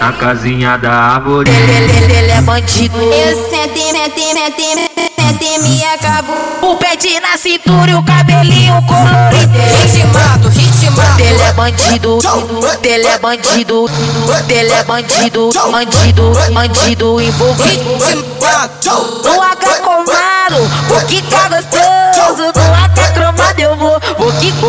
Na casinha da árvore. Ele, ele é bandido. Eu senti, meti, meti, meti, me acabou. O pet na cintura e o cabelinho colorido. Ritmado, ritmado. Ele é bandido, ele é bandido, ele é bandido, bandido, bandido envolvido. No AK comado, o que tá gostoso,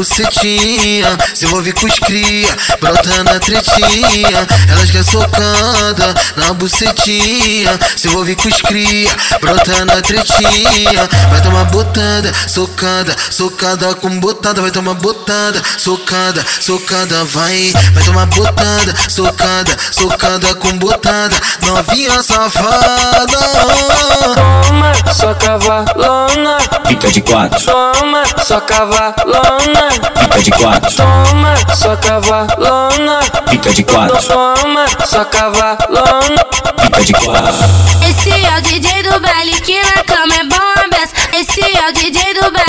bucetinha, se envolve com os cria, brota na tretinha. Elas quer socada na bucetinha, se envolve com os cria, brota na tretinha. Vai tomar botada, socada, socada com botada, vai tomar botada, socada, socada, vai. Vai tomar botada, socada, socada com botada, novinha safada. Toma, só cavalona. Fica de quatro, Toma, só cavalona. fica de quatro, Toma, só cavalona. fica de quatro, Toma, só cavalona. fica de quatro. Esse é o DJ do baile que na cama é bom. Esse é o DJ do baile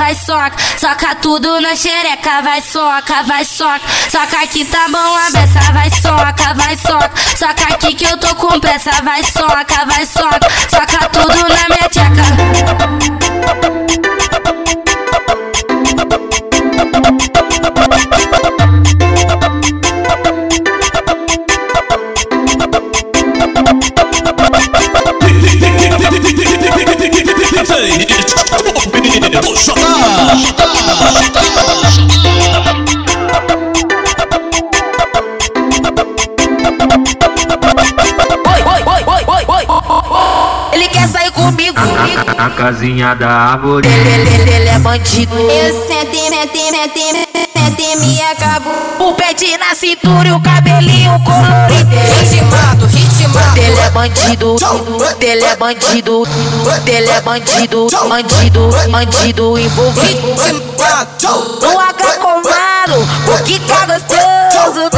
vai soca, soca tudo na xereca. Vai soca, vai soca, soca aqui tá bom a beça. Vai soca, vai soca, soca aqui que eu tô com pressa. Vai soca, vai soca, soca tudo na minha tcheca. Ele quer sair comigo. Na, na casinha da árvore. Ele, ele, ele é bandido. Eu senti, meti, meti, meti, me acabou. O pet na cintura e o cabelinho colorido. Ritmado, ritmado. Ele é bandido, ele é bandido, ele é bandido, bandido, bandido envolvido. No AK comado, o que tá gostoso, eu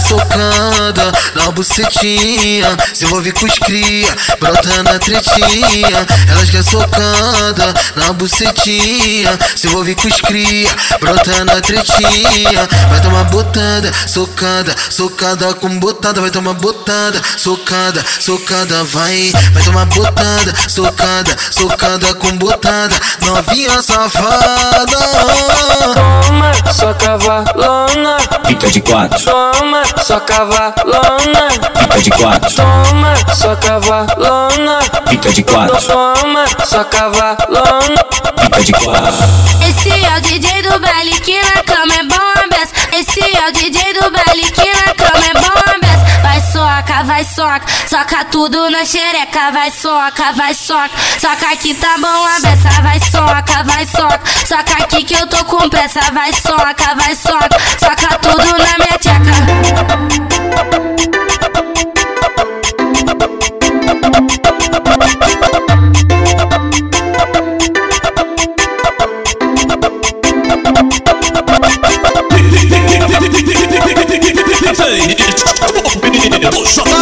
socando na bucetinha, se envolve com os cria, brota na tretinha, elas quer socada na bucetinha, se envolve com os cria, brota na tretinha, vai tomar botada, socada, socada com botada, vai tomar botada, socada, socada, vai, vai tomar botada, socada, socada com botada, novinha safada. Toma, só cavalona, fica de quatro. Toma, só cavalona fica de quatro, Toma, só cavalona. fica de quatro, Toma, só cavalona. fica de quatro. Esse é o DJ do baile que na cama é bom a beça. Esse é o DJ do baile que na cama é bom a beça. Vai soca, vai soca, soca tudo na xereca. Vai soca, vai soca, soca aqui tá bom a beça. Vai soca, vai soca, soca aqui que eu tô com pressa. Vai soca, Shut